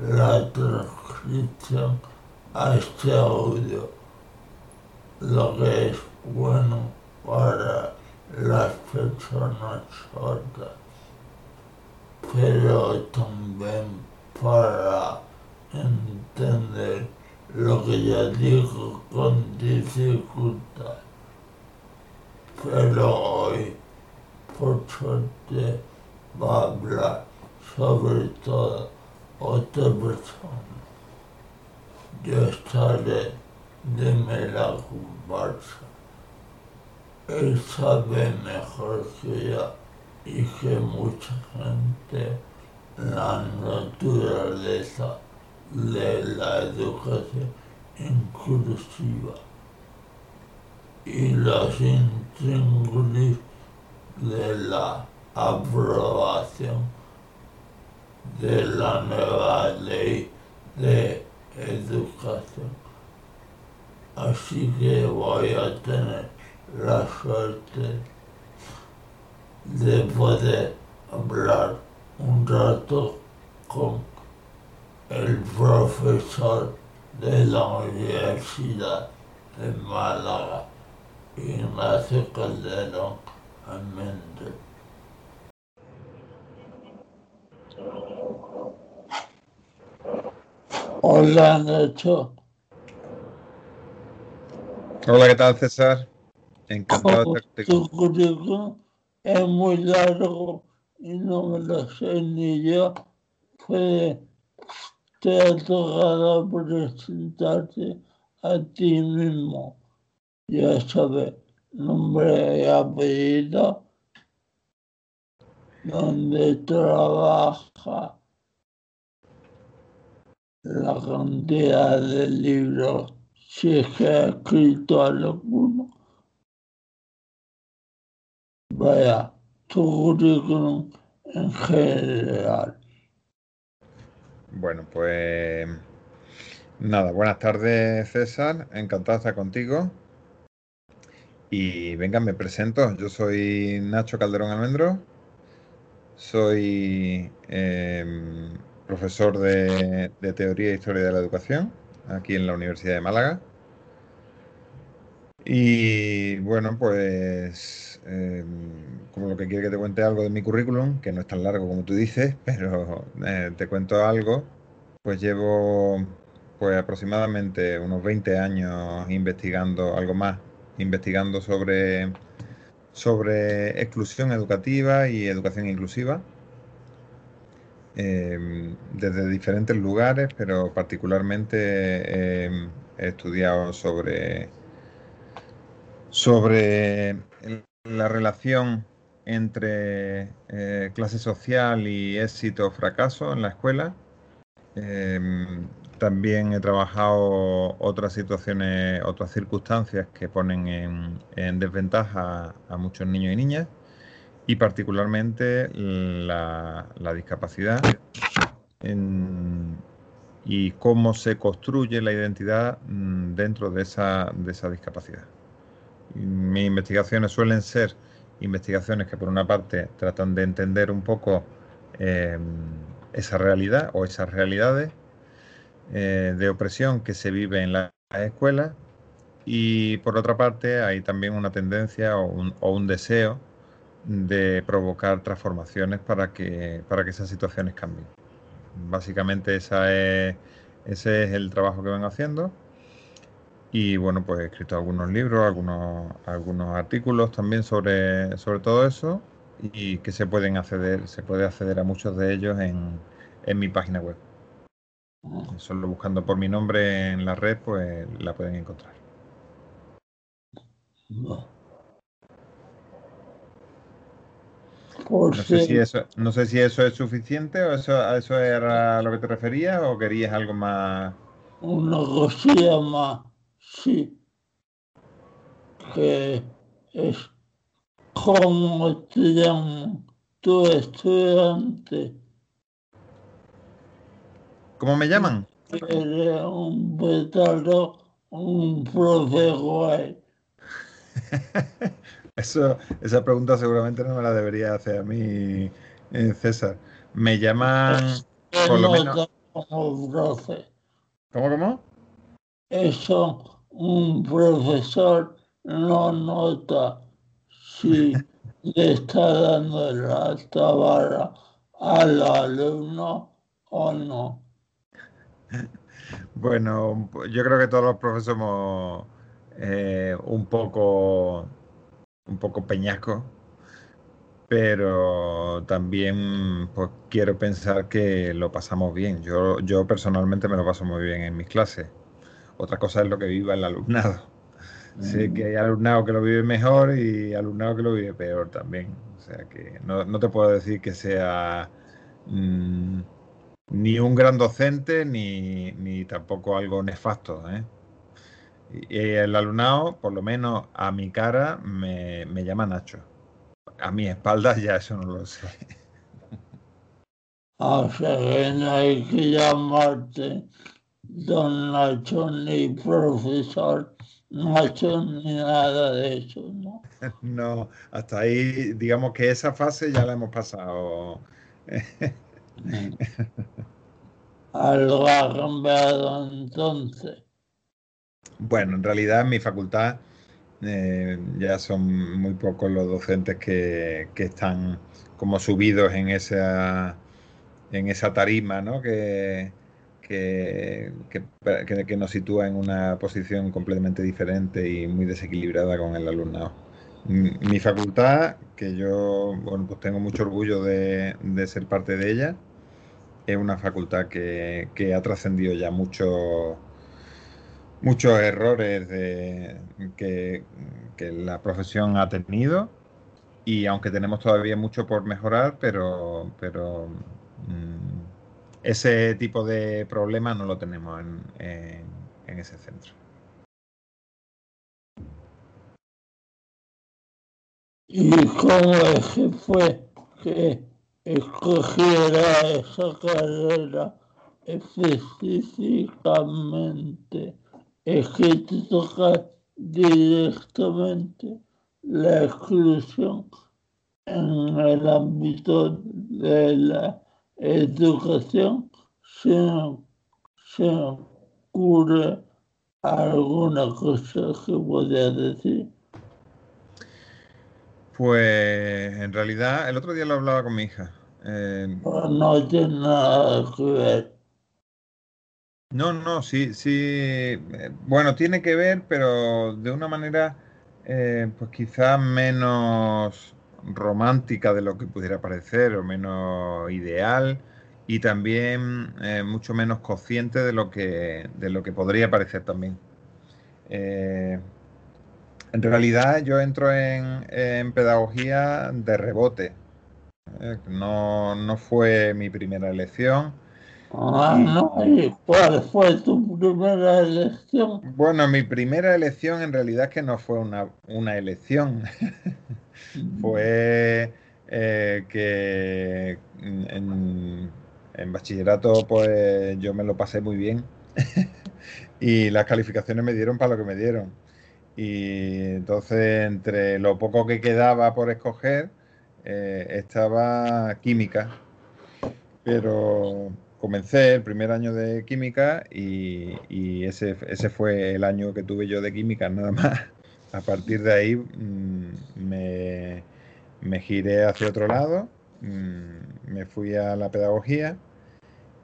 la transcripción a este audio, lo que es bueno para las personas sordas, pero también para entender lo que ya digo con dificultad. Pero hoy, por suerte, va a hablar sobre todo otra persona. Yo estaré de la comparsa. Él sabe mejor que yo y que mucha gente la naturaleza de la educación inclusiva y los intríngulis de la aprobación de la nueva ley de educación. Así que voy a tener la suerte de poder hablar un rato con el profesor de la Universidad de Málaga, Ignacio Calderón Almendra. Hola, Nacho. Hola, ¿qué tal, César? Encantado de estar Tu currículum es muy largo y no me lo sé ni yo. Fue, te ha tocado presentarte a ti mismo. Ya sabes, nombre y apellido, donde trabaja, la cantidad de libros, si es que ha escrito alguno. Vaya, tu currículum en general. Bueno, pues nada, buenas tardes César, encantado de estar contigo. Y venga, me presento. Yo soy Nacho Calderón Almendro. Soy em, profesor de, Teoría e Historia de la Educación aquí en la Universidad de Málaga. Y bueno, pues em, como lo que quiere que te cuente algo de mi currículum, que no es tan largo como tú dices, pero eh, te cuento algo, pues llevo pues aproximadamente unos 20 años investigando algo más investigando sobre, sobre exclusión educativa y educación inclusiva. Em, desde diferentes lugares, pero particularmente em, he estudiado sobre, sobre la relación entre eh, clase social y éxito o fracaso en la escuela. Em, también he trabajado otras situaciones, otras circunstancias que ponen en, desventaja a muchos niños y niñas y particularmente la, discapacidad y cómo se construye la identidad mm, dentro de esa, de esa discapacidad. Mis investigaciones suelen ser investigaciones que por una parte tratan de entender un poco em, esa realidad o esas realidades eh, de opresión que se vive en la escuelas y por otra parte hay también una tendencia o un, deseo de provocar transformaciones para que, para que esas situaciones cambien. Básicamente esa es, ese es el trabajo que vengo haciendo. Y bueno, pues he escrito algunos libros, algunos, algunos artículos también sobre, sobre todo eso y que se pueden acceder, se puede acceder a muchos de ellos en, en mi página web. Solo buscando por mi nombre en la red, pues la pueden encontrar. No. sé si eso, no sé si eso es suficiente o eso, a eso era a lo que te referías o querías algo más. Una cosilla más, sí. Que es como te llaman tu estudiante. ¿Cómo me llaman? Eres un petardo, un profe Eso, esa pregunta seguramente no me la debería hacer a mí, eh, César. Me llaman por lo menos. ¿Cómo, cómo? Eso un profesor no nota si le está dando la alta vara al alumno o no. Bueno, yo creo que todos los profesores somos eh, un poco un poco peñasco, pero también pues quiero pensar que lo pasamos bien. Yo, yo personalmente me lo paso muy bien en mis clases. Otra cosa es lo que viva el alumnado. Sé que hay alumnado que lo vive mejor y alumnado que lo vive peor también. O sea que no, te puedo decir que sea mm, ni un gran docente ni, ni tampoco algo nefasto. ¿eh? Y el alumnado, por lo menos a mi cara, me, llama Nacho. A mi espalda ya eso no lo sé. O sea que no hay que llamarte don Nacho ni profesor Nacho ni nada de eso, ¿no? No, hasta ahí, digamos que esa fase ya la hemos pasado. Algo ha cambiado entonces. Bueno, en realidad en mi facultad eh, ya son muy pocos los docentes que, están como subidos en esa, en esa tarima, ¿no? Que, que, que, nos sitúa en una posición completamente diferente y muy desequilibrada con el alumnado. Mi facultad, que yo bueno, pues tengo mucho orgullo de, de ser parte de ella, es una facultad que, que ha trascendido ya mucho muchos errores que, la profesión ha tenido y aunque tenemos todavía mucho por mejorar, pero, pero mm, ese tipo de problema no lo tenemos en, ese centro. ¿Y cómo es que fue que escogiera esa carrera específicamente? Es que te toca directamente la exclusión en el ámbito de la educación si se ocurre alguna cosa que podría decir. Pues en realidad el otro día lo hablaba con mi hija. Eh, no tiene nada que ver no, no, sí, sí. Eh, bueno, tiene que ver, pero de una manera, eh, pues quizás menos romántica de lo que pudiera parecer, o menos ideal, y también eh, mucho menos consciente de lo que, de lo que podría parecer también. en realidad yo entro en, en pedagogía de rebote. no, no fue mi primera elección Ah, cuál fue tu primera elección? Bueno, mi primera elección en realidad es que no fue una, una elección. fue eh, que en, en, bachillerato pues yo me lo pasé muy bien y las calificaciones me dieron para lo que me dieron. Y entonces entre lo poco que quedaba por escoger eh, estaba química. Pero comencé el primer año de química y, ese, fue el año que tuve yo de química, nada más. A partir de ahí mm, me, me, giré hacia otro lado, mm, me fui a la pedagogía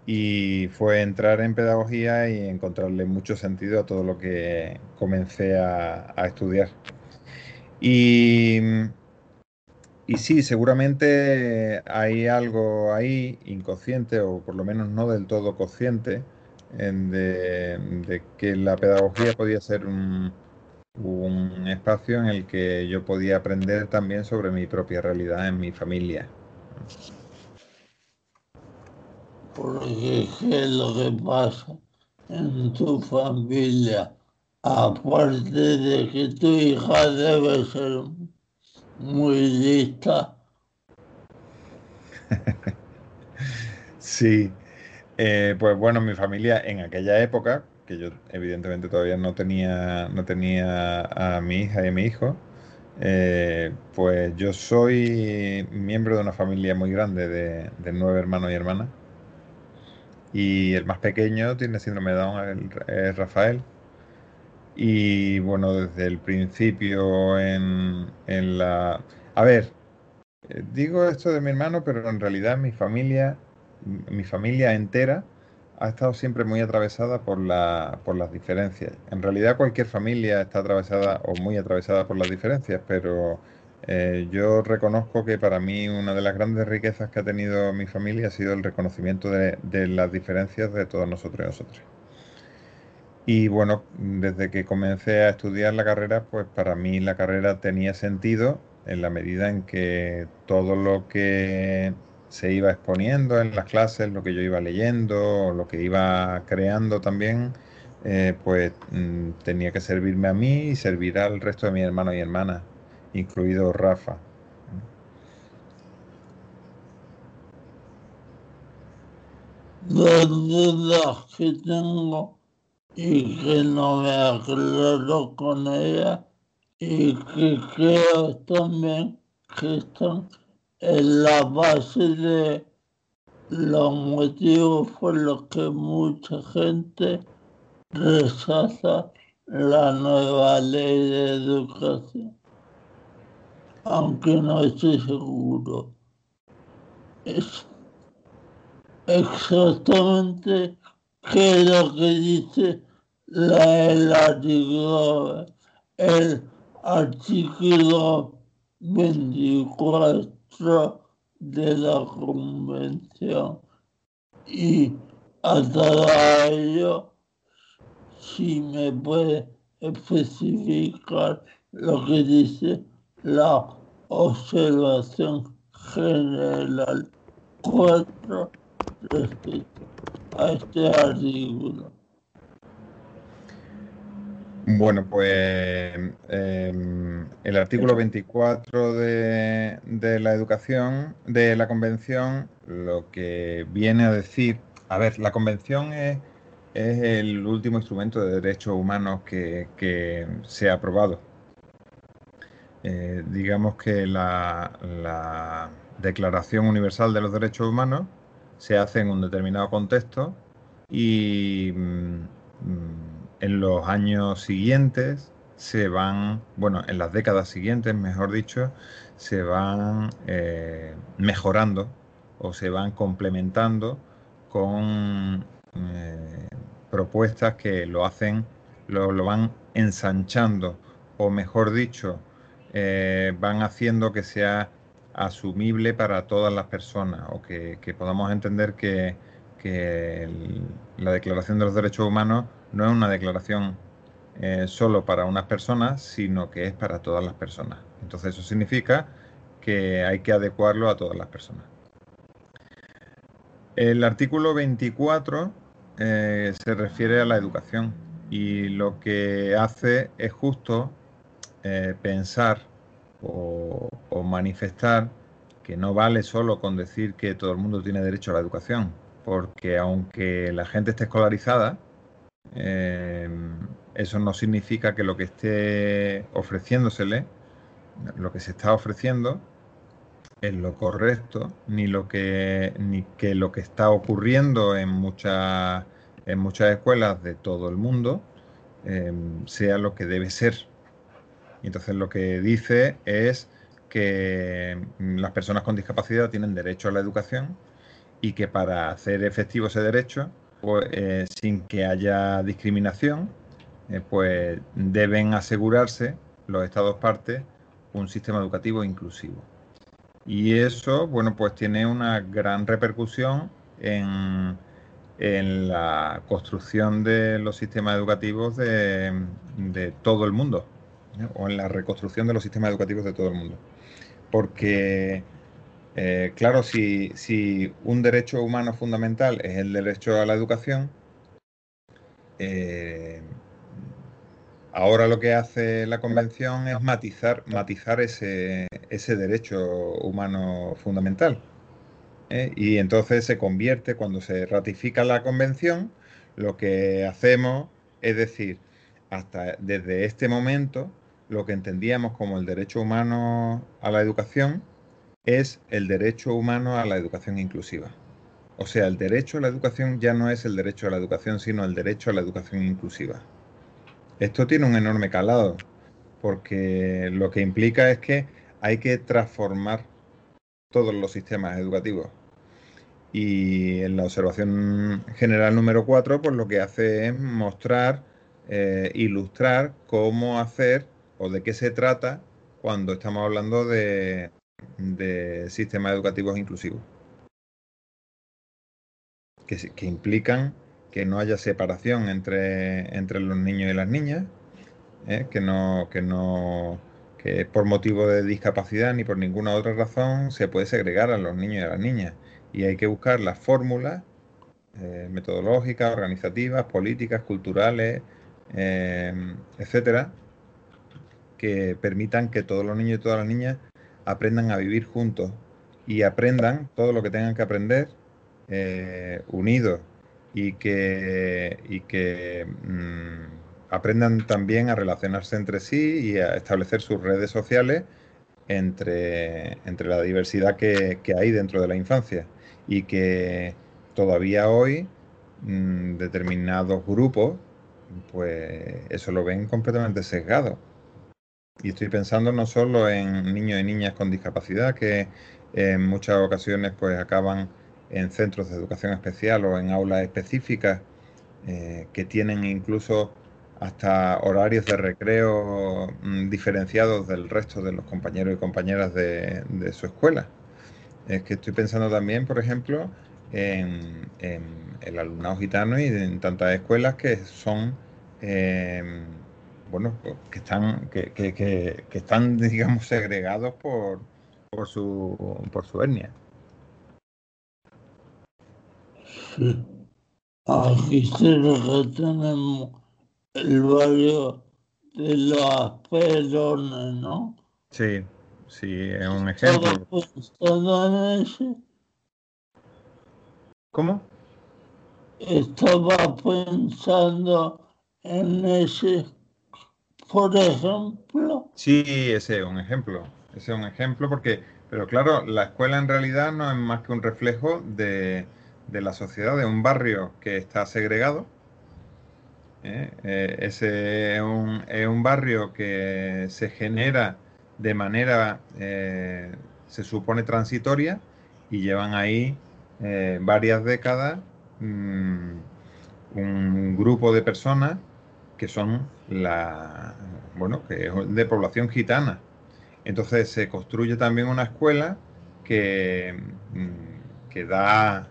y fue entrar en pedagogía y encontrarle mucho sentido a todo lo que comencé a, a estudiar. Y y sí, seguramente hay algo ahí inconsciente, o por lo menos no del todo consciente, de, que la pedagogía podía ser un, espacio en el que yo podía aprender también sobre mi propia realidad en mi familia. Porque ¿qué es lo que pasa en tu familia? Aparte de que tu hija debe ser muy lista. sí, eh, pues bueno, mi familia en aquella época, que yo evidentemente todavía no tenía, no tenía a mi hija y a mi hijo, eh, pues yo soy miembro de una familia muy grande de, nueve hermanos y hermanas. Y el más pequeño tiene síndrome de Down, es Rafael. Y bueno, desde el principio en, la... A ver, eh, digo esto de mi hermano, pero en realidad mi familia, mi familia entera ha estado siempre muy atravesada por, la, por las diferencias. En realidad cualquier familia está atravesada o muy atravesada por las diferencias, pero eh, yo reconozco que para mí una de las grandes riquezas que ha tenido mi familia ha sido el reconocimiento de, de las diferencias de todos nosotros y nosotras. Y bueno, desde que comencé a estudiar la carrera, pues para mí la carrera tenía sentido en la medida en que todo lo que se iba exponiendo en las clases, lo que yo iba leyendo, lo que iba creando también, eh, pues mm, tenía que servirme a mí y servir al resto de mis hermanos y hermanas, incluido Rafa. que tengo y que no me aclaro con ella y que creo también que están en la base de los motivos por los que mucha gente rechaza la nueva ley de educación, aunque no estoy seguro. Es exactamente qué es lo que dice el artículo, el artículo 24 de la convención y hasta ello si me puede especificar lo que dice la observación general 4 respecto a este artículo. Bueno, pues em, el artículo 24 de, la educación, de la convención, lo que viene a decir, a ver, la convención es, el último instrumento de derechos humanos que, se ha aprobado. Eh, digamos que la, Declaración Universal de los Derechos Humanos se hace en un determinado contexto y... Mm, en los años siguientes se van, bueno, en las décadas siguientes, mejor dicho, se van eh, mejorando o se van complementando con eh, propuestas que lo hacen, lo, van ensanchando o mejor dicho, eh, van haciendo que sea asumible para todas las personas o que, podamos entender que, la Declaración de los Derechos Humanos no es una declaración eh, solo para unas personas, sino que es para todas las personas. Entonces eso significa que hay que adecuarlo a todas las personas. El artículo 24 eh, se refiere a la educación y lo que hace es justo eh, pensar o, o manifestar que no vale solo con decir que todo el mundo tiene derecho a la educación, porque aunque la gente esté escolarizada, eh, eso no significa que lo que esté ofreciéndosele, lo que se está ofreciendo, es lo correcto, ni lo que, ni que lo que está ocurriendo en muchas, en muchas escuelas de todo el mundo em, sea lo que debe ser. entonces lo que dice es que las personas con discapacidad tienen derecho a la educación y que para hacer efectivo ese derecho, pues, eh, sin que haya discriminación, eh, pues deben asegurarse los estados partes un sistema educativo inclusivo. Y eso, bueno, pues tiene una gran repercusión en, la construcción de los sistemas educativos de, todo el mundo, o en la reconstrucción de los sistemas educativos de todo el mundo. Porque, eh, claro, si, un derecho humano fundamental es el derecho a la educación, eh, Ahora lo que hace la convención es matizar, matizar ese, derecho humano fundamental. ¿eh? Y entonces se convierte, cuando se ratifica la convención, lo que hacemos es decir, hasta desde este momento, lo que entendíamos como el derecho humano a la educación es el derecho humano a la educación inclusiva. O sea, el derecho a la educación ya no es el derecho a la educación, sino el derecho a la educación inclusiva. Esto tiene un enorme calado, porque lo que implica es que hay que transformar todos los sistemas educativos. Y en la observación general número 4, pues lo que hace es mostrar, eh, ilustrar cómo hacer o de qué se trata cuando estamos hablando de, sistemas educativos inclusivos. que implican que no haya separación entre, entre los niños y las niñas, ¿eh? que no, que no, que por motivo de discapacidad ni por ninguna otra razón se puede segregar a los niños y a las niñas. Y hay que buscar las fórmulas eh, metodológicas, organizativas, políticas, culturales, eh, etcétera, que permitan que todos los niños y todas las niñas aprendan a vivir juntos y aprendan todo lo que tengan que aprender unidos y que, y que mm, aprendan también a relacionarse entre sí y a establecer sus redes sociales entre, entre la diversidad que, hay dentro de la infancia y que todavía hoy mm, determinados grupos pues eso lo ven completamente sesgado. Y estoy pensando no solo en niños y niñas con discapacidad que en muchas ocasiones pues acaban en centros de educación especial o en aulas específicas eh, que tienen incluso hasta horarios de recreo mm, diferenciados del resto de los compañeros y compañeras de, su escuela. Es que estoy pensando también, por ejemplo, en, el alumnado gitano y en tantas escuelas que son, em, bueno, que están, que, que, están, digamos, segregados por, por, su, por su etnia. Aquí cerca tenemos el barrio de las Perones, ¿no? Sí, sí, es un ejemplo. en ese? ¿Cómo? Estaba pensando en ese, por ejemplo. Sí, ese es un ejemplo. Ese es un ejemplo porque, pero claro, la escuela en realidad no es más que un reflejo de, de la sociedad, de un barrio que está segregado. ¿eh? Eh, ese es un, barrio que se genera de manera, eh, se supone, transitoria y llevan ahí varias décadas mm, un grupo de personas que son la, bueno, que es de población gitana. Entonces se construye también una escuela que, mm, que da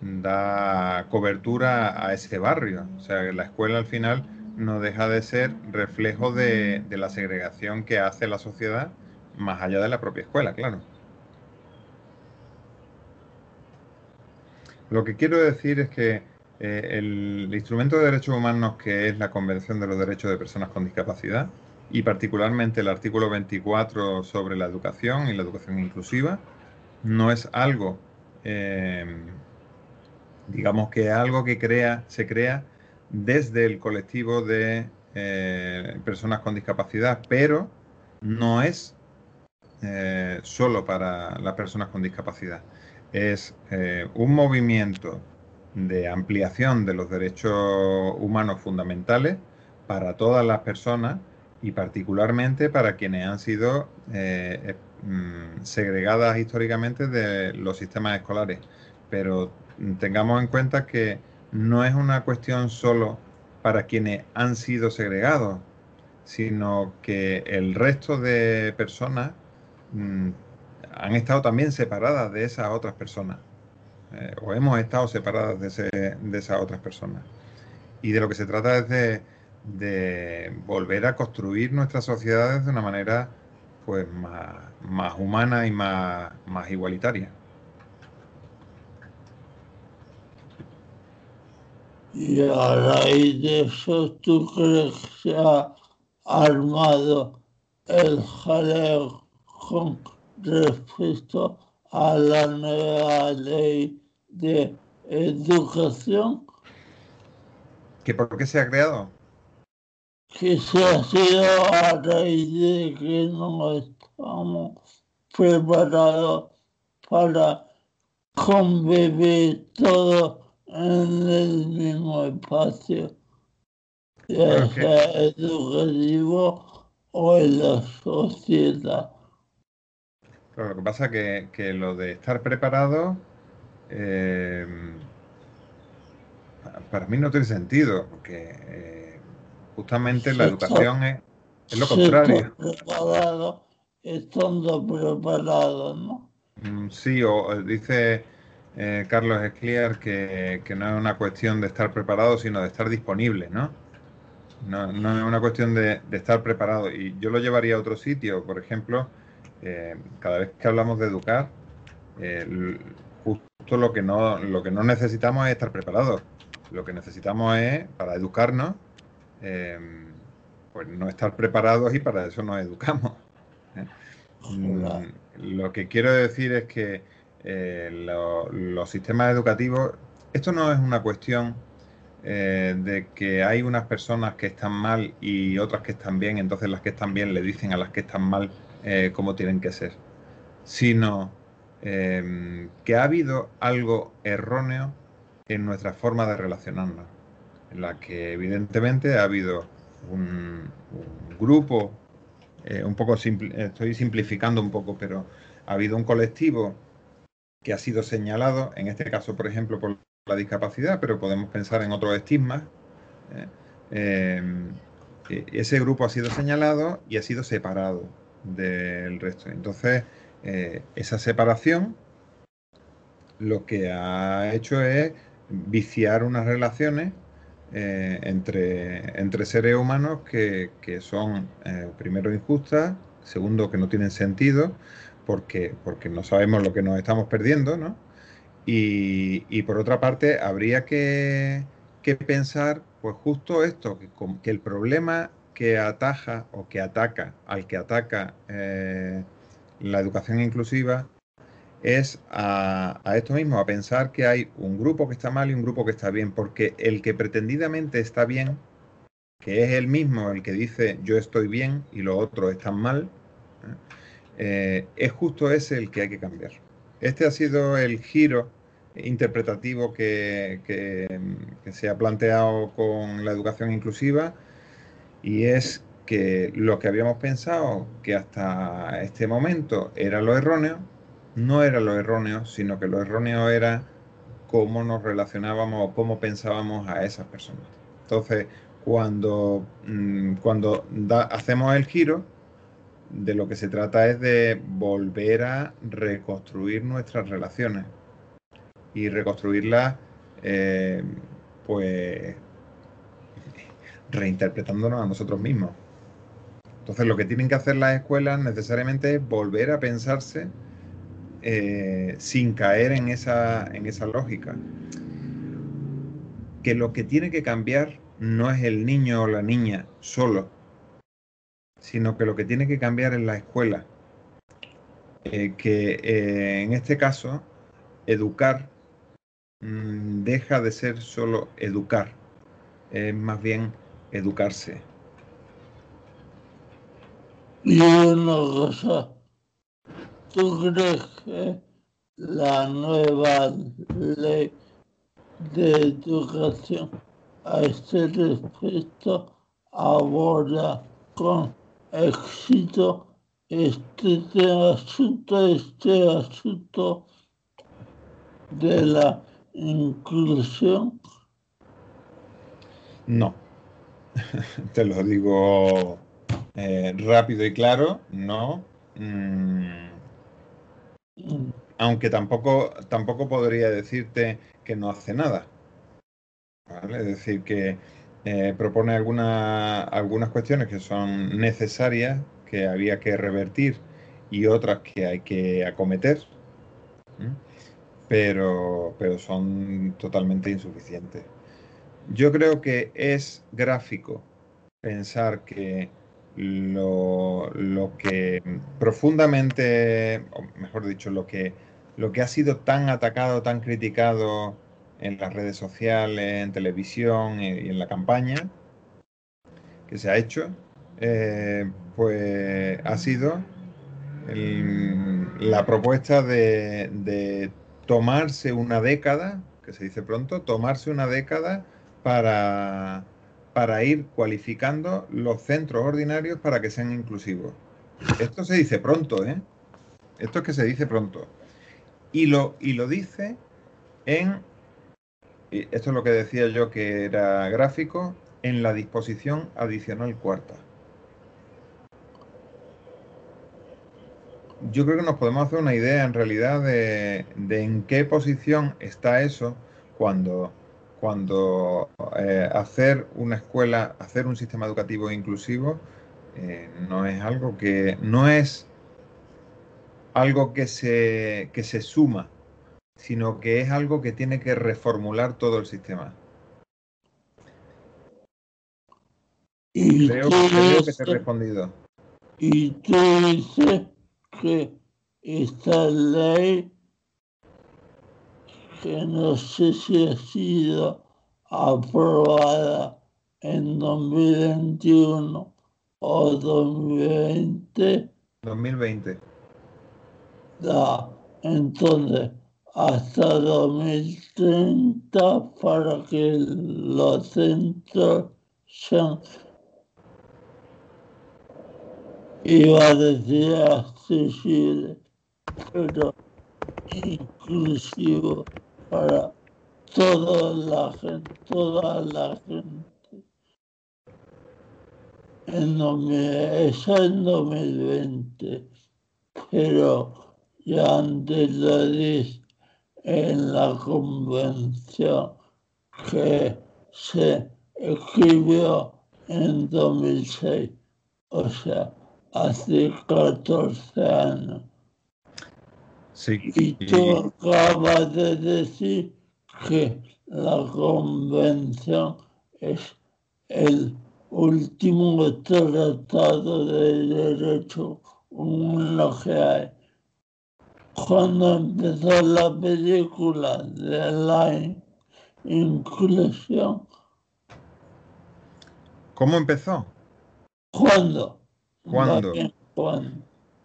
da cobertura a ese barrio. O sea, la escuela al final no deja de ser reflejo de, la segregación que hace la sociedad más allá de la propia escuela, claro. Lo que quiero decir es que eh, el instrumento de derechos humanos que es la Convención de los Derechos de Personas con Discapacidad y particularmente el artículo 24 sobre la educación y la educación inclusiva no es algo eh, digamos que algo que crea, se crea desde el colectivo de eh, personas con discapacidad, pero no es solo para las personas con discapacidad. Es un movimiento de ampliación de los derechos humanos fundamentales para todas las personas y particularmente para quienes han sido eh, mm, segregadas históricamente de los sistemas escolares. Pero tengamos en cuenta que no es una cuestión solo para quienes han sido segregados, sino que el resto de personas mm, han estado también separadas de esas otras personas, eh, o hemos estado separadas de, esas otras personas. Y de lo que se trata es de, de volver a construir nuestras sociedades de una manera pues más, más humana y más, más igualitaria. Y a raíz de eso, ¿tú crees que se ha armado el jaleo con respecto a la nueva ley de educación? ¿Que ¿Por qué se ha creado? Que se ha sido a raíz de que no estamos preparados para convivir todos en el mismo espacio, ya sea educativo o en la sociedad. Lo que pasa es que, lo de estar preparado eh, para mí no tiene sentido, porque eh, justamente la educación es, es, lo contrario. Preparado, estando preparado, ¿no? Mm, sí, o dice eh, Carlos Escliar, que, que, no es una cuestión de estar preparado, sino de estar disponible, ¿no? No, no es una cuestión de, estar preparado. Y yo lo llevaría a otro sitio, por ejemplo, eh, cada vez que hablamos de educar, eh, justo lo que, no, lo que no necesitamos es estar preparados. Lo que necesitamos es, para educarnos, pues no estar preparados y para eso nos educamos. Mm, lo que quiero decir es que eh, los sistemas educativos, esto no es una cuestión eh, de que hay unas personas que están mal y otras que están bien, entonces las que están bien le dicen a las que están mal eh, cómo tienen que ser, sino que ha habido algo erróneo en nuestra forma de relacionarnos, en la que evidentemente ha habido un, grupo, un poco estoy simplificando un poco, pero ha habido un colectivo que ha sido señalado, en este caso, por ejemplo, por la discapacidad, pero podemos pensar en otros estigmas. ¿eh? Eh, ese grupo ha sido señalado y ha sido separado del resto. Entonces, eh, esa separación lo que ha hecho es viciar unas relaciones entre, entre seres humanos que, que son, primero, injustas, segundo, que no tienen sentido, porque, porque no sabemos lo que nos estamos perdiendo, ¿no? Y, por otra parte, habría que, pensar, pues justo esto, que, el problema que ataja o que ataca al que ataca eh, la educación inclusiva es a, esto mismo, a pensar que hay un grupo que está mal y un grupo que está bien, porque el que pretendidamente está bien, que es el mismo el que dice yo estoy bien y los otros están mal, eh, es justo ese el que hay que cambiar. Este ha sido el giro interpretativo que, se ha planteado con la educación inclusiva y es que lo que habíamos pensado que hasta este momento era lo erróneo, no era lo erróneo, sino que lo erróneo era cómo nos relacionábamos o cómo pensábamos a esas personas. Entonces, cuando, mm, cuando hacemos el giro, de lo que se trata es de volver a reconstruir nuestras relaciones y reconstruirlas, eh, pues, reinterpretándonos a nosotros mismos. Entonces, lo que tienen que hacer las escuelas necesariamente es volver a pensarse eh, sin caer en esa, en esa lógica. Que lo que tiene que cambiar no es el niño o la niña solo, sino que lo que tiene que cambiar es la escuela. Eh, que eh, en este caso, educar mm, deja de ser solo educar, es más bien educarse. Y una cosa ¿tú crees que la nueva ley de educación a este respecto aborda con éxito este asunto, este asunto de la inclusión? No, te lo digo eh, rápido y claro, no. Mm, aunque tampoco, tampoco podría decirte que no hace nada. Es decir, que eh, propone algunas cuestiones que son necesarias, que había que revertir y otras que hay que acometer, pero, pero son totalmente insuficientes. Yo creo que es gráfico pensar que lo, que profundamente, o mejor dicho, lo que, lo que ha sido tan atacado, tan criticado en las redes sociales, en televisión y en la campaña que se ha hecho, eh, pues ha sido la propuesta de, tomarse una década, que se dice pronto, tomarse una década para, para ir cualificando los centros ordinarios para que sean inclusivos. Esto se dice pronto, ¿eh? Esto es que se dice pronto. Y lo, y lo dice en, esto es lo que decía yo que era gráfico, en la disposición adicional cuarta. Yo creo que nos podemos hacer una idea en realidad de, en qué posición está eso cuando, cuando eh, hacer una escuela, hacer un sistema educativo inclusivo eh, no es algo que no es algo que se, que se suma, sino que es algo que tiene que reformular todo el sistema. creo, que te he respondido. Y tú dices que esta ley, que no sé si ha sido aprobada en 2021 o 2020. 2020. Da, entonces, hasta 2030 para que los centros sean iba a decir accesible, pero inclusivo para toda la gente, toda la gente. En eso en 2020, pero ya antes lo dije en la convención que se escribió en 2006, o sea, hace 14 años. Sí. Y tú acabas de decir que la convención es el último tratado de derecho humano que hay. Cuando empezó la película de la inclusión. ¿Cómo empezó? ¿Cuándo? ¿Cuándo?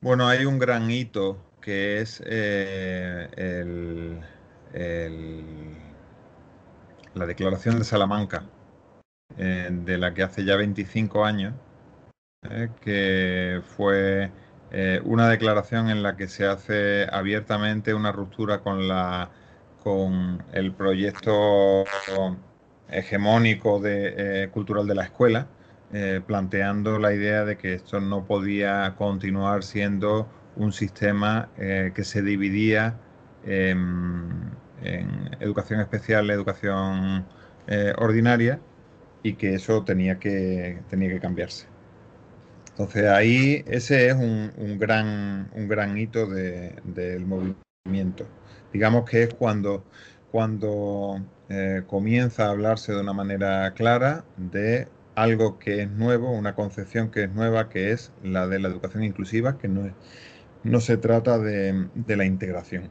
Bueno, hay un gran hito que es eh, la Declaración de Salamanca, eh, de la que hace ya 25 años, eh, que fue una declaración en la que se hace abiertamente una ruptura con, la, con el proyecto hegemónico de, cultural de la escuela planteando la idea de que esto no podía continuar siendo un sistema eh, que se dividía en, educación especial, educación eh, ordinaria y que eso tenía que, tenía que cambiarse. Entonces ahí ese es un, gran, un gran hito del movimiento. Digamos que es cuando, cuando comienza a hablarse de una manera clara de algo que es nuevo, una concepción que es nueva, que es la de la educación inclusiva, que no, es, no se trata de, la integración.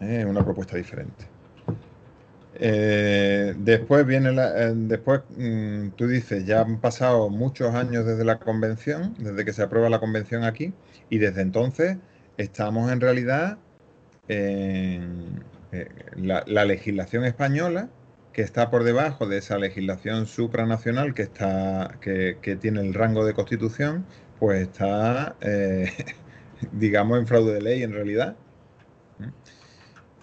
Es una propuesta diferente. Eh, después viene la, eh, después mm, tú dices, ya han pasado muchos años desde la convención, desde que se aprueba la convención aquí, y desde entonces estamos en realidad en eh, la, legislación española que está por debajo de esa legislación supranacional que está que, tiene el rango de constitución, pues está, digamos, en fraude de ley en realidad.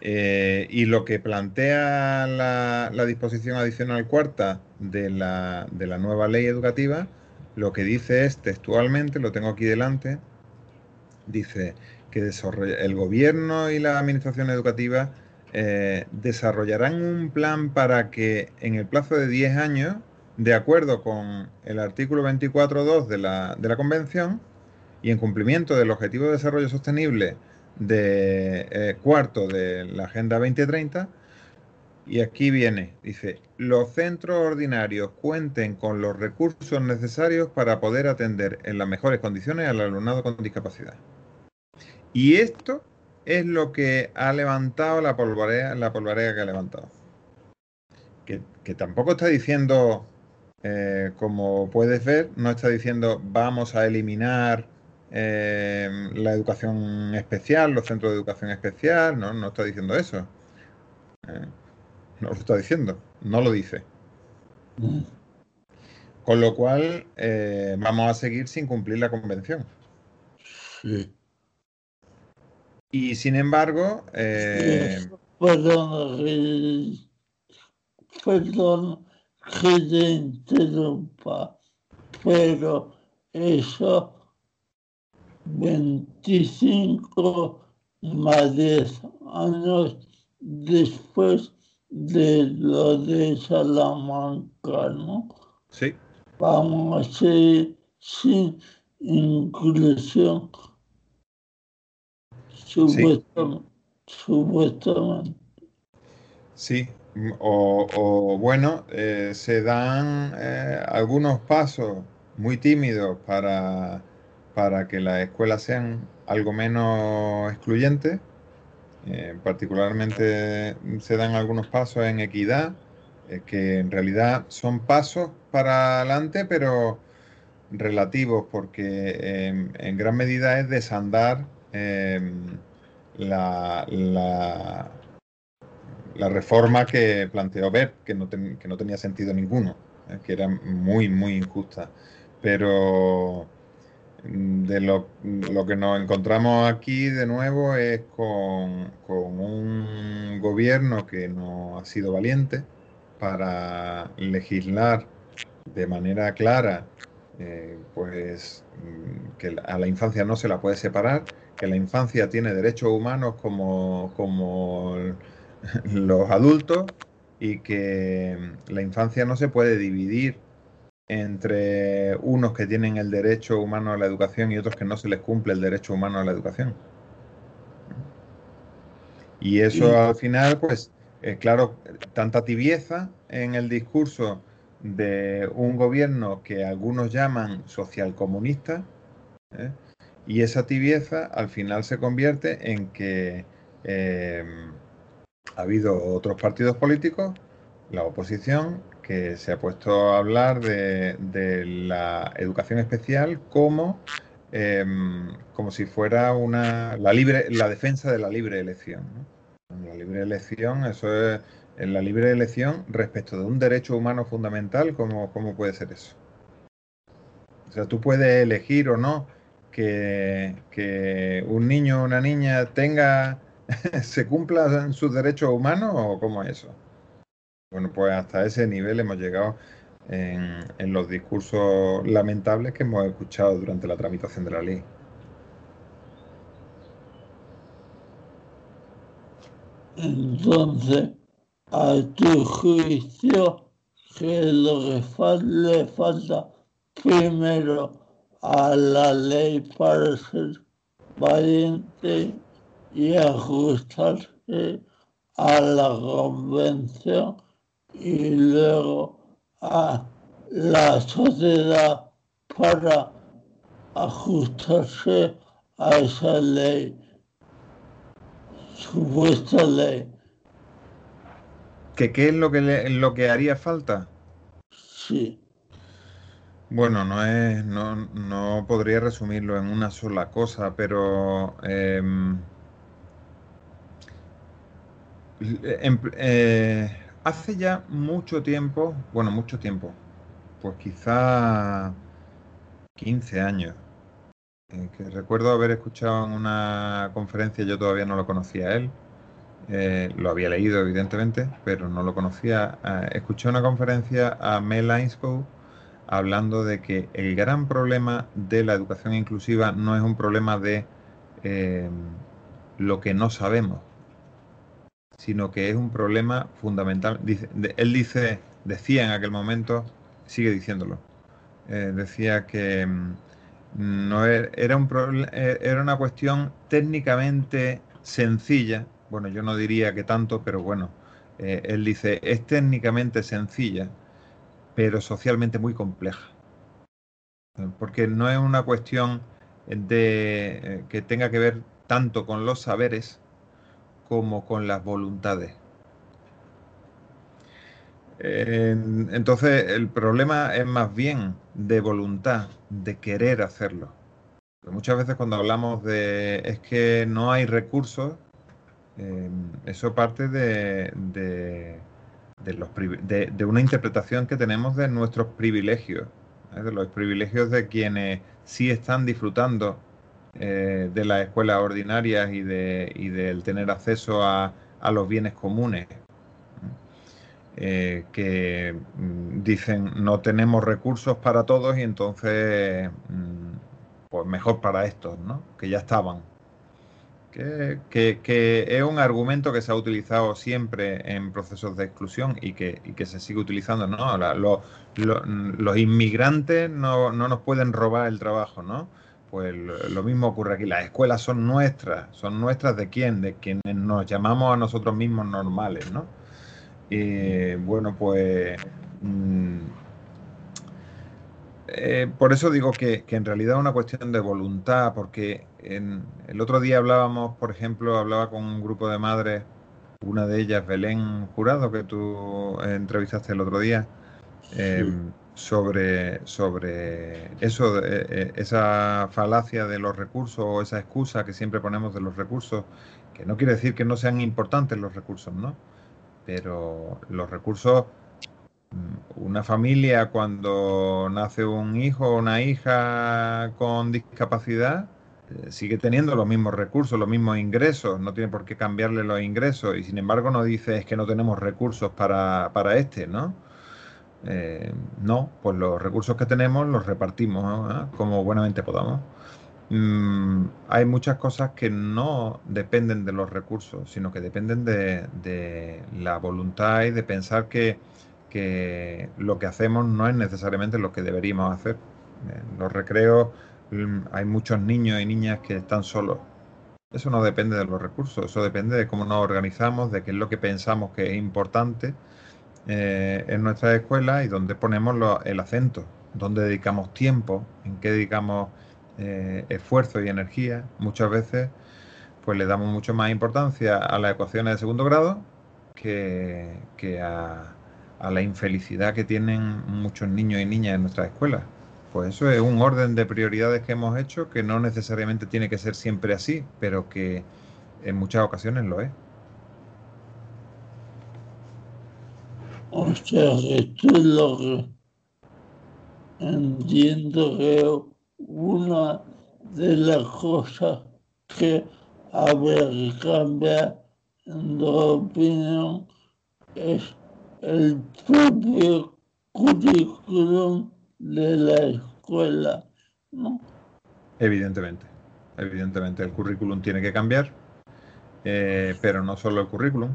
Eh, y lo que plantea la, disposición adicional cuarta de la, de la, nueva ley educativa, lo que dice es textualmente, lo tengo aquí delante, dice que el gobierno y la administración educativa eh, desarrollarán un plan para que en el plazo de 10 años, de acuerdo con el artículo 24.2 de la, de la Convención y en cumplimiento del Objetivo de Desarrollo Sostenible de eh, cuarto de la Agenda 2030. Y aquí viene, dice, los centros ordinarios cuenten con los recursos necesarios para poder atender en las mejores condiciones al alumnado con discapacidad. Y esto es lo que ha levantado la polvareda, la polvareda que ha levantado. Que, tampoco está diciendo, eh, como puedes ver, no está diciendo vamos a eliminar Em, la educación especial, los centros de educación especial, no, no está diciendo eso. Eh, no lo está diciendo, no lo dice. Mm. Con lo cual, eh, vamos a seguir sin cumplir la convención. Y sin embargo... Eh, perdón, perdón que te interrumpa, pero eso 25 más 10 años después de lo de Salamanca, ¿no? Sí. Vamos a seguir sin inclusión. Supuestamente. Sí. O, bueno, eh, se dan eh, algunos pasos muy tímidos para para que las escuelas sean algo menos excluyentes. Eh, particularmente se dan algunos pasos en equidad, eh, que en realidad son pasos para adelante, pero relativos, porque em, en gran medida es desandar em, la, la, reforma que planteó Bert, que no, que no tenía sentido ninguno, eh, que era muy, muy injusta. Pero de lo, que nos encontramos aquí de nuevo es con, un gobierno que no ha sido valiente para legislar de manera clara, eh, pues que a la infancia no se la puede separar, que la infancia tiene derechos humanos como, como los adultos y que la infancia no se puede dividir entre unos que tienen el derecho humano a la educación y otros que no se les cumple el derecho humano a la educación. Y eso al final, pues, eh, claro, tanta tibieza en el discurso de un gobierno que algunos llaman socialcomunista, ¿eh? y esa tibieza al final se convierte en que eh, ha habido otros partidos políticos, la oposición, que se ha puesto a hablar de, la educación especial como, em, como si fuera una, la, libre, la defensa de la libre elección. La libre elección, eso es la libre elección respecto de un derecho humano fundamental, ¿cómo, ¿cómo puede ser eso? O sea, tú puedes elegir o no que, que un niño o una niña tenga, se cumpla sus derechos humanos o cómo es eso. Bueno, pues hasta ese nivel hemos llegado en, los discursos lamentables que hemos escuchado durante la tramitación de la ley. Entonces, a tu juicio, que lo que le falta primero a la ley para ser valiente y ajustarse a la convención y luego a la sociedad para ajustarse a esa ley, supuesta ley. ¿Qué, qué es lo que, lo que haría falta? Sí. Bueno, no es, no, no podría resumirlo en una sola cosa, pero em, em, eh, hace ya mucho tiempo, bueno, mucho tiempo, pues quizá 15 años, eh, que recuerdo haber escuchado en una conferencia, yo todavía no lo conocía él, eh, lo había leído evidentemente, pero no lo conocía. escuché una conferencia a Mel Ainscough hablando de que el gran problema de la educación inclusiva no es un problema de eh, lo que no sabemos, sino que es un problema fundamental. él dice, decía en aquel momento, sigue diciéndolo, eh, decía que mm, no era, un eh, era una cuestión técnicamente sencilla, bueno, yo no diría que tanto, pero bueno, él dice, es técnicamente sencilla, pero socialmente muy compleja. Porque no es una cuestión de eh, que tenga que ver tanto con los saberes como con las voluntades. Entonces el problema es más bien de voluntad, de querer hacerlo. muchas veces cuando hablamos de es que no hay recursos, eh, eso parte de, de, una interpretación que tenemos de nuestros privilegios, ¿eh? de los privilegios de quienes sí están disfrutando eh, de las escuelas ordinarias y, de, y del tener acceso a, a los bienes comunes. Eh, que mm, dicen no tenemos recursos para todos y entonces mm, pues mejor para estos, ¿no? que ya estaban que, es un argumento que se ha utilizado siempre en procesos de exclusión y que, se sigue utilizando, ¿no? los inmigrantes no, nos pueden robar el trabajo, ¿no? Pues lo, mismo ocurre aquí. Las escuelas son nuestras. ¿Son nuestras de quién? De quienes nos llamamos a nosotros mismos normales, ¿no? Y bueno, pues... Mm, eh, por eso digo que, en realidad es una cuestión de voluntad, porque el otro día hablábamos, por ejemplo, hablaba con un grupo de madres, una de ellas, Belén Jurado, que tú entrevistaste el otro día, em, sobre, sobre eso, eh, esa falacia de los recursos o esa excusa que siempre ponemos de los recursos, que no quiere decir que no sean importantes los recursos, ¿no? Pero los recursos Mm, una familia cuando nace un hijo o una hija con discapacidad eh, sigue teniendo los mismos recursos, los mismos ingresos, no tiene por qué cambiarle los ingresos y sin embargo no dice es que no tenemos recursos para, este, ¿no? Eh, no, pues los recursos que tenemos los repartimos ¿ah? como buenamente podamos. Mm, hay muchas cosas que no dependen de los recursos, sino que dependen de la voluntad y de pensar que que lo que hacemos no es necesariamente lo que deberíamos hacer. En los recreos mm, hay muchos niños y niñas que están solos. Eso no depende de los recursos, eso depende de cómo nos organizamos, de qué es lo que pensamos que es importante eh, en nuestra escuela y dónde ponemos el acento, dónde dedicamos tiempo, en qué dedicamos eh, esfuerzo y energía. Muchas veces pues le damos mucho más importancia a las ecuaciones de segundo grado que, que a, a la infelicidad que tienen muchos niños y niñas en nuestras escuelas. Pues eso es un orden de prioridades que hemos hecho que no necesariamente tiene que ser siempre así, pero que en muchas ocasiones lo es. O sea, esto es lo que entiendo que una de las cosas que habría que cambiar, en tu opinión, es el propio currículum de la escuela, ¿no? Evidentemente, evidentemente el currículum tiene que cambiar, eh, pero no solo el currículum.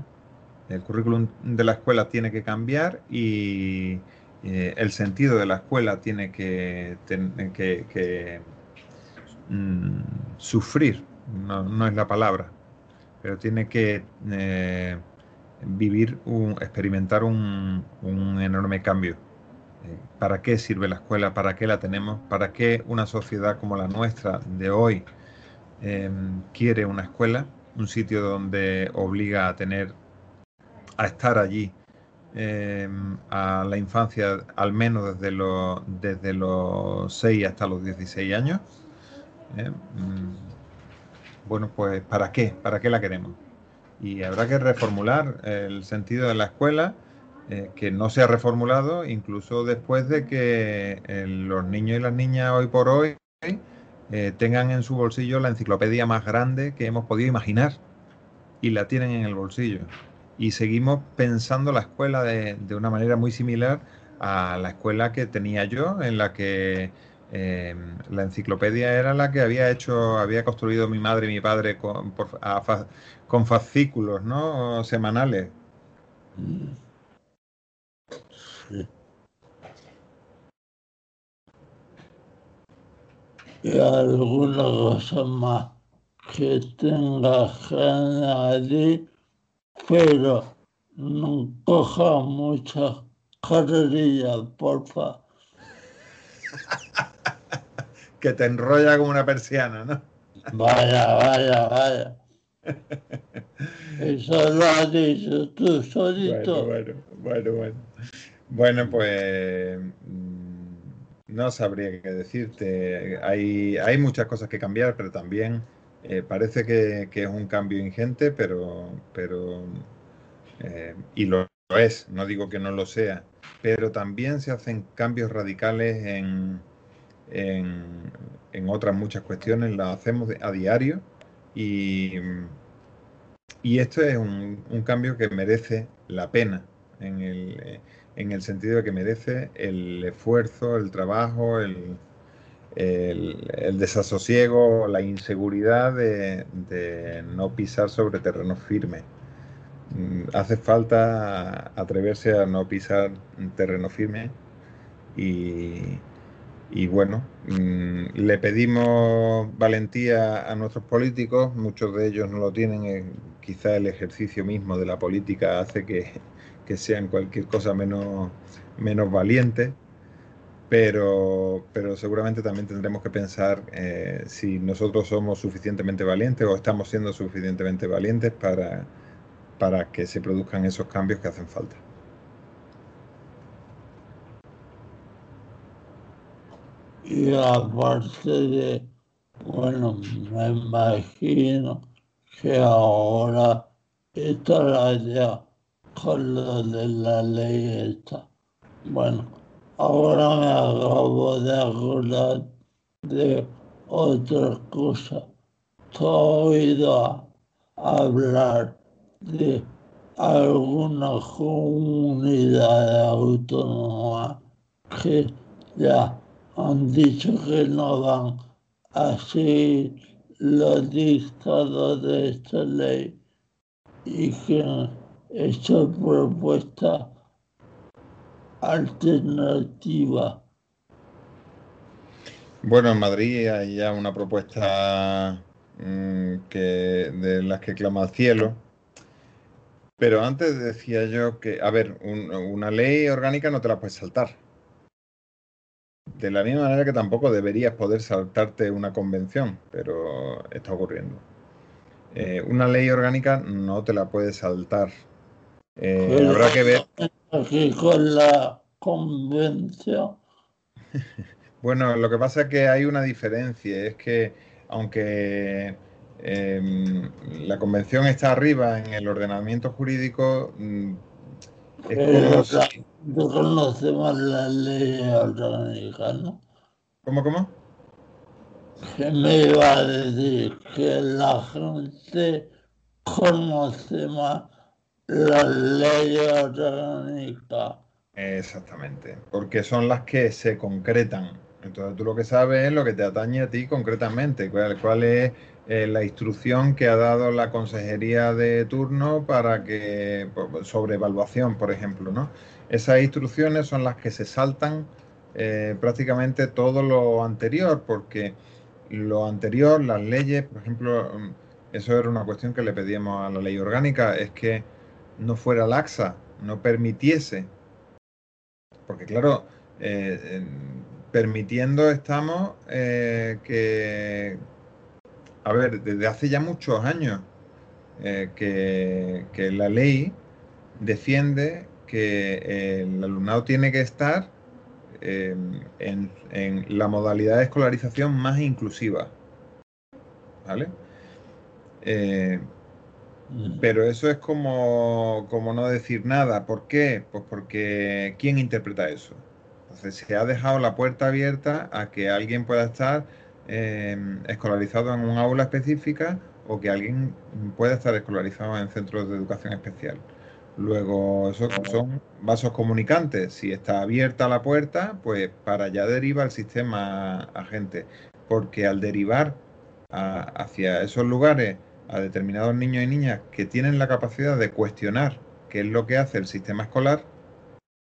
El currículum de la escuela tiene que cambiar y eh, el sentido de la escuela tiene que, mm, sufrir, no, es la palabra, pero tiene que eh, vivir, experimentar un, enorme cambio. Eh, ¿Para qué sirve la escuela? ¿Para qué la tenemos? ¿Para qué una sociedad como la nuestra de hoy quiere una escuela? Un sitio donde obliga a tener, a estar allí em, a la infancia, al menos desde los, desde los 6 hasta los 16 años. ¿eh? Mm, bueno, pues ¿para qué? ¿Para qué la queremos? Y habrá que reformular el sentido de la escuela, eh, que no se ha reformulado incluso después de que eh, los niños y las niñas hoy por hoy tengan en su bolsillo la enciclopedia más grande que hemos podido imaginar y la tienen en el bolsillo y seguimos pensando la escuela de, una manera muy similar a la escuela que tenía yo, en la que em, la enciclopedia era la que había hecho, había construido mi madre y mi padre con, con fascículos, ¿no? Semanales. Y alguna cosa más que tenga añadir pero no coja muchas carrerillas, porfa. que te enrolla como una persiana, ¿no? Vaya, vaya, vaya. Eso lo has dicho tú solito. Bueno, bueno, bueno. Bueno, pues mm, no sabría qué decirte. Hay, hay muchas cosas que cambiar, pero también eh, parece que, es un cambio ingente, pero, pero eh, y lo, es, no digo que no lo sea, pero también se hacen cambios radicales en, en, otras muchas cuestiones, las hacemos a diario y, y esto es un, un, cambio que merece la pena en el, en el sentido de que merece el esfuerzo, el trabajo, el, el, desasosiego, la inseguridad de, no pisar sobre terreno firme. Mm, hace falta atreverse a no pisar terreno firme y, bueno, mm, le pedimos valentía a nuestros políticos, muchos de ellos no lo tienen, eh, quizá el ejercicio mismo de la política hace que, que sean cualquier cosa menos, menos valientes pero, pero seguramente también tendremos que pensar eh, si nosotros somos suficientemente valientes o estamos siendo suficientemente valientes para, para que se produzcan esos cambios que hacen falta. Y aparte de, bueno, me imagino que ahora estará ya con lo de la ley esta. Bueno, Ahora me acabo de acordar de otra cosa. ¿Te oído hablar de alguna comunidad autónoma que ya han dicho que no van a seguir los dictados de esta ley y que esta propuesta alternativa? Bueno, en Madrid hay ya una propuesta mm, que, de las que clama al cielo. Pero antes decía yo que, a ver, una ley orgánica no te la puedes saltar. De la misma manera que tampoco deberías poder saltarte una convención, pero está ocurriendo. Eh, una ley orgánica no te la puedes saltar. Eh, habrá que ver aquí con la convención? Bueno, lo que pasa es que hay una diferencia, es que aunque em, la convención está arriba en el ordenamiento jurídico, mm, es como conocemos la ley orgánica, ¿no? ¿Cómo, cómo? Que me iba a decir que la gente conoce más la ley orgánica. Exactamente, porque son las que se concretan. Entonces tú lo que sabes es lo que te atañe a ti concretamente, cuál, es eh, la instrucción que ha dado la consejería de turno para que, sobre evaluación, por ejemplo, ¿no? Esas instrucciones son las que se saltan eh, prácticamente todo lo anterior, porque lo anterior, las leyes, por ejemplo, mm, eso era una cuestión que le pedíamos a la ley orgánica, es que no fuera laxa, no permitiese. Porque claro, eh, permitiendo estamos eh, que, a ver, desde hace ya muchos años eh, que, que, la ley defiende que el alumnado tiene que estar em, en, la modalidad de escolarización más inclusiva. ¿Vale? Eh, pero eso es como, como no decir nada. ¿Por qué? Pues porque ¿quién interpreta eso? Entonces se ha dejado la puerta abierta a que alguien pueda estar em, escolarizado en un aula específica o que alguien pueda estar escolarizado en centros de educación especial. Luego, esos son vasos comunicantes. Si está abierta la puerta, pues para allá deriva el sistema agente. Porque al derivar hacia esos lugares a determinados niños y niñas que tienen la capacidad de cuestionar qué es lo que hace el sistema escolar,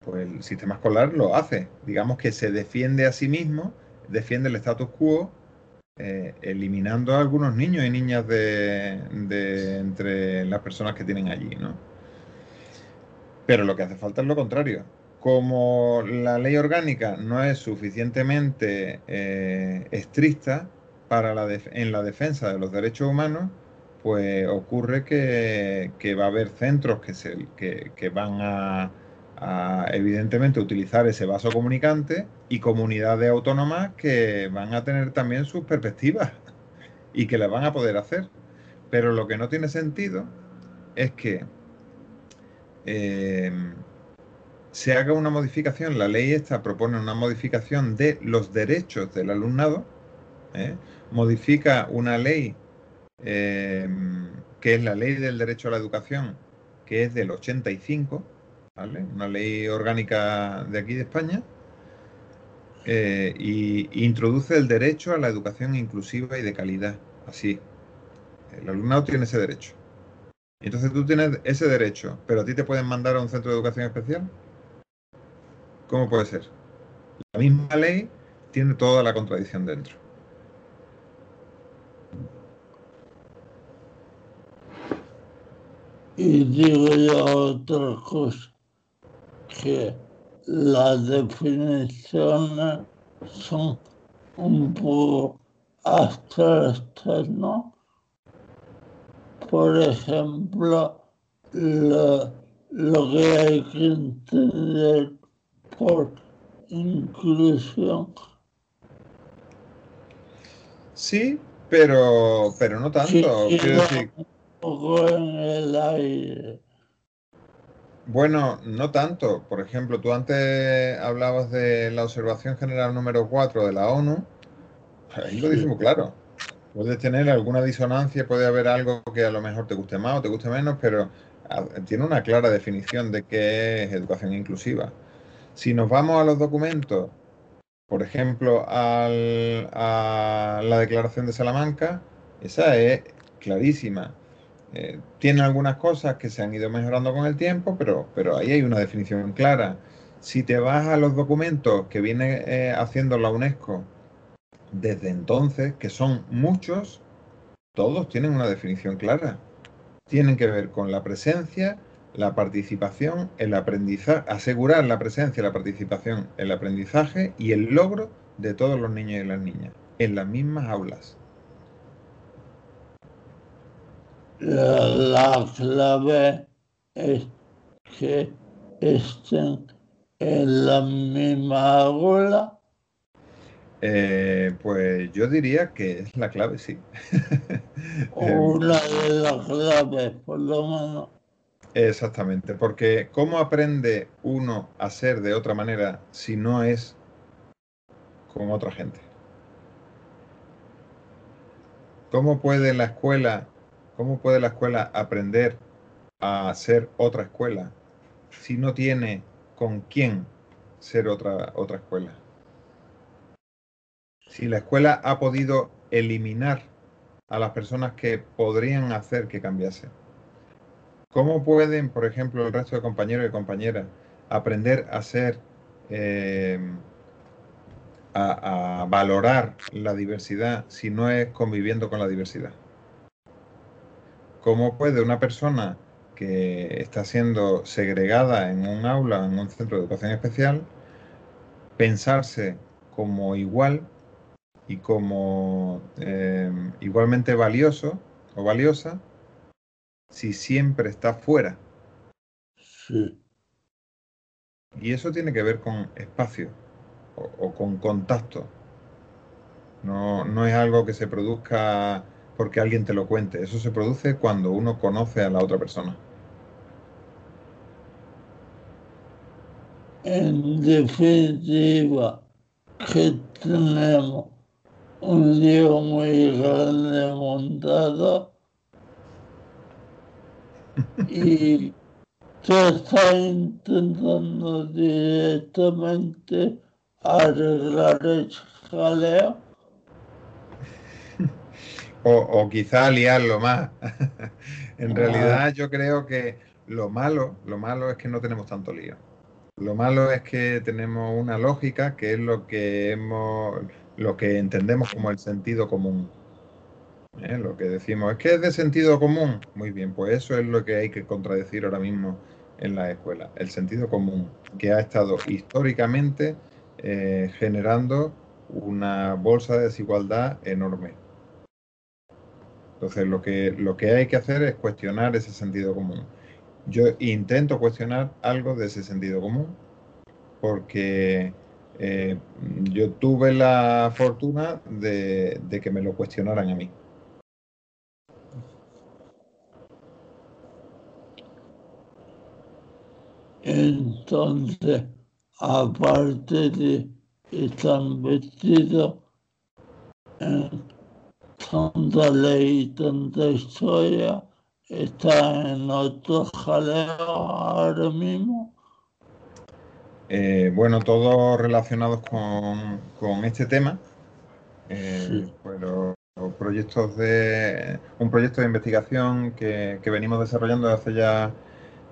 pues el sistema escolar lo hace. Digamos que se defiende a sí mismo, defiende el status quo, eh, eliminando a algunos niños y niñas de, entre las personas que tienen allí, ¿no? Pero lo que hace falta es lo contrario. Como la ley orgánica no es suficientemente eh, estricta para la en la defensa de los derechos humanos, pues ocurre que, va a haber centros que, van a, evidentemente utilizar ese vaso comunicante y comunidades autónomas que van a tener también sus perspectivas y que las van a poder hacer. Pero lo que no tiene sentido es que eh, se haga una modificación, la ley esta propone una modificación de los derechos del alumnado, ¿eh? modifica una ley Em, que es la ley del derecho a la educación, que es del 85, ¿vale? Una ley orgánica de aquí de España, eh, y introduce el derecho a la educación inclusiva y de calidad. Así, el alumnado tiene ese derecho. Entonces tú tienes ese derecho, pero a ti te pueden mandar a un centro de educación especial. ¿Cómo puede ser? La misma ley tiene toda la contradicción dentro. Y digo yo otra cosa, que las definiciones son un poco abstractas, ¿no? Por ejemplo, lo, lo que hay que entender por inclusión. Sí, pero, pero no tanto. Quiero decir, en el aire. Bueno, no tanto. Por ejemplo, tú antes hablabas de la observación general número 4 de la ONU. Ahí lo dice muy claro. Puedes tener alguna disonancia, puede haber algo que a lo mejor te guste más o te guste menos, pero tiene una clara definición de qué es educación inclusiva. Si nos vamos a los documentos, por ejemplo, a la Declaración de Salamanca, esa es clarísima. Eh, tiene algunas cosas que se han ido mejorando con el tiempo, pero, pero ahí hay una definición clara. Si te vas a los documentos que viene eh, haciendo la UNESCO desde entonces, que son muchos, todos tienen una definición clara. Tienen que ver con la presencia, la participación, el aprendizaje, asegurar la presencia, la participación, el aprendizaje y el logro de todos los niños y las niñas en las mismas aulas. La, clave es que estén en la misma aula? Eh, pues yo diría que es la clave, sí. Una de las claves, por lo menos. Exactamente, porque ¿cómo aprende uno a ser de otra manera si no es con otra gente? ¿Cómo puede la escuela ¿Cómo puede la escuela aprender a ser otra escuela si no tiene con quién ser otra, otra escuela? Si la escuela ha podido eliminar a las personas que podrían hacer que cambiase. ¿Cómo pueden, por ejemplo, el resto de compañeros y compañeras aprender a ser, eh, a valorar la diversidad si no es conviviendo con la diversidad? ¿Cómo puede una persona que está siendo segregada en un aula, en un centro de educación especial, pensarse como igual y como eh, igualmente valioso o valiosa si siempre está fuera? Sí. Y eso tiene que ver con espacio o, con contacto. No, no es algo que se produzca porque alguien te lo cuente. Eso se produce cuando uno conoce a la otra persona. En definitiva, que tenemos un lío muy grande montado y se está intentando directamente arreglar ese jaleo. O, o quizá liarlo más. en realidad yo creo que lo malo, lo malo es que no tenemos tanto lío. Lo malo es que tenemos una lógica que es lo que hemos, lo que entendemos como el sentido común. ¿eh? Lo que decimos es que es de sentido común. Muy bien, pues eso es lo que hay que contradecir ahora mismo en la escuela. El sentido común, que ha estado históricamente eh, generando una bolsa de desigualdad enorme. Entonces, lo que, lo que hay que hacer es cuestionar ese sentido común. Yo intento cuestionar algo de ese sentido común porque eh, yo tuve la fortuna de, que me lo cuestionaran a mí. Entonces, aparte de estar vestido en tanta ley tanta historia, está en otro jaleo ahora mismo. Eh, bueno, todos relacionados con, este tema. Eh, proyectos de un proyecto de investigación que, venimos desarrollando desde hace ya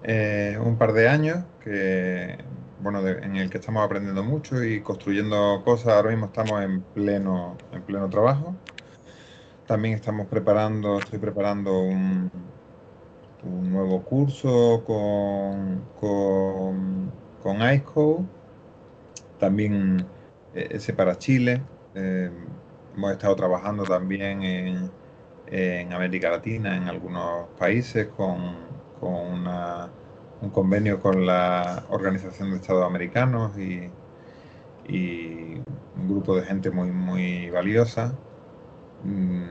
eh, un par de años, que bueno, en el que estamos aprendiendo mucho y construyendo cosas. Ahora mismo estamos en pleno, en pleno trabajo. También estamos preparando, estoy preparando un, nuevo curso con, con con ICO, también eh, ese para Chile. Eh, hemos estado trabajando también en, América Latina, en algunos países, con, un convenio con la Organización de Estados Americanos y, un grupo de gente muy, muy valiosa. Mm,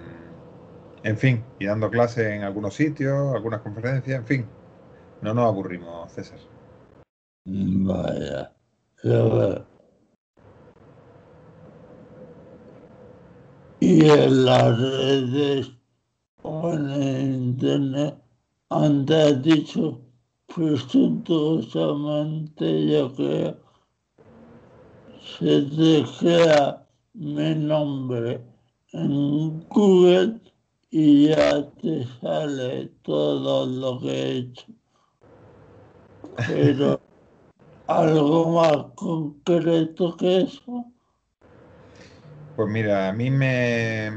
en fin, y dando clases en algunos sitios, algunas conferencias, en fin, no nos aburrimos, César. Vaya, y en las redes o en el internet han dicho presuntuosamente yo creo se te mi nombre en Google y ya te sale todo lo que he hecho. Pero algo más concreto que eso? Pues mira, a mí me...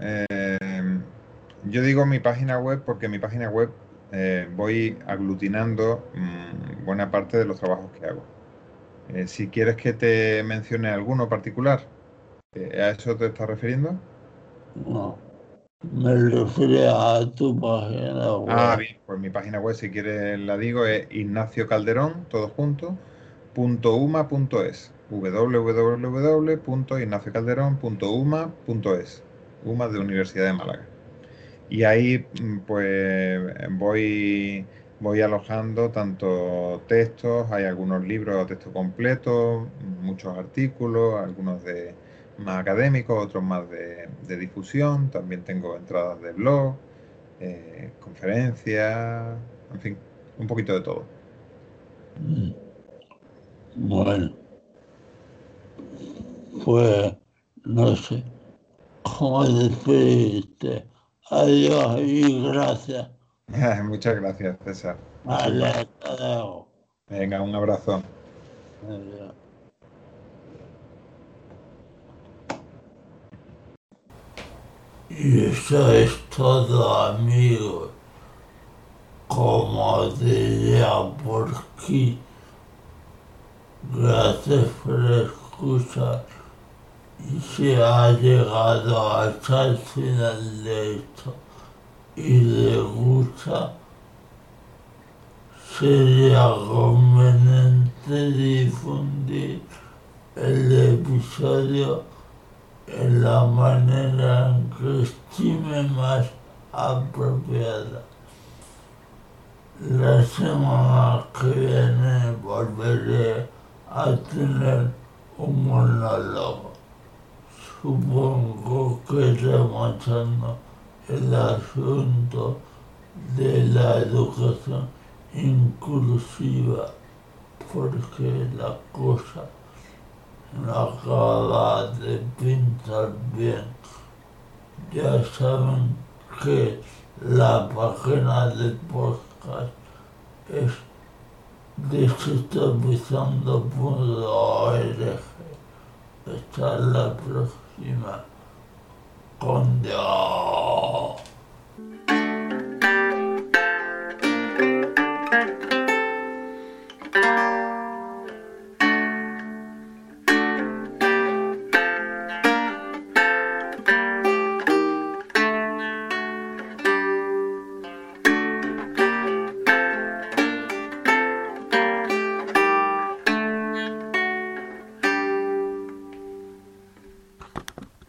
Eh, yo digo mi página web porque mi página web eh, voy aglutinando mm, buena parte de los trabajos que hago. Eh, si quieres que te mencione alguno particular, ¿a eso te estás refiriendo? No, me refiero a tu página web. Ah, bien, pues mi página web, si quieres la digo, es Ignacio Calderón, todo junto, www.uma.es www.ignaciocalderón.uma.es UMA de Universidad de Málaga. Y ahí mm, pues voy, voy alojando tanto textos, hay algunos libros de texto completo, muchos artículos, algunos de más académicos, otros más de, difusión, también tengo entradas de blog, eh, conferencias, en fin, un poquito de todo. Mm. Bueno, pues no sé cómo despedirte. Adiós y gracias. Muchas gracias, César. Vale, hasta luego. Venga, un abrazo. Y eso es todo, amigos. Como diría por aquí. Gracias por escuchar y si ha llegado hasta el final de esto y le gusta, sería conveniente difundir el episodio en la manera en que estime más apropiada. La semana que viene volveré a tener un monólogo. Supongo que rematando el asunto de la educación inclusiva, porque la cosa no acaba de pintar bien. Ya saben que la página de podcast es desestabilizando.org. Hasta la próxima. Con Dios.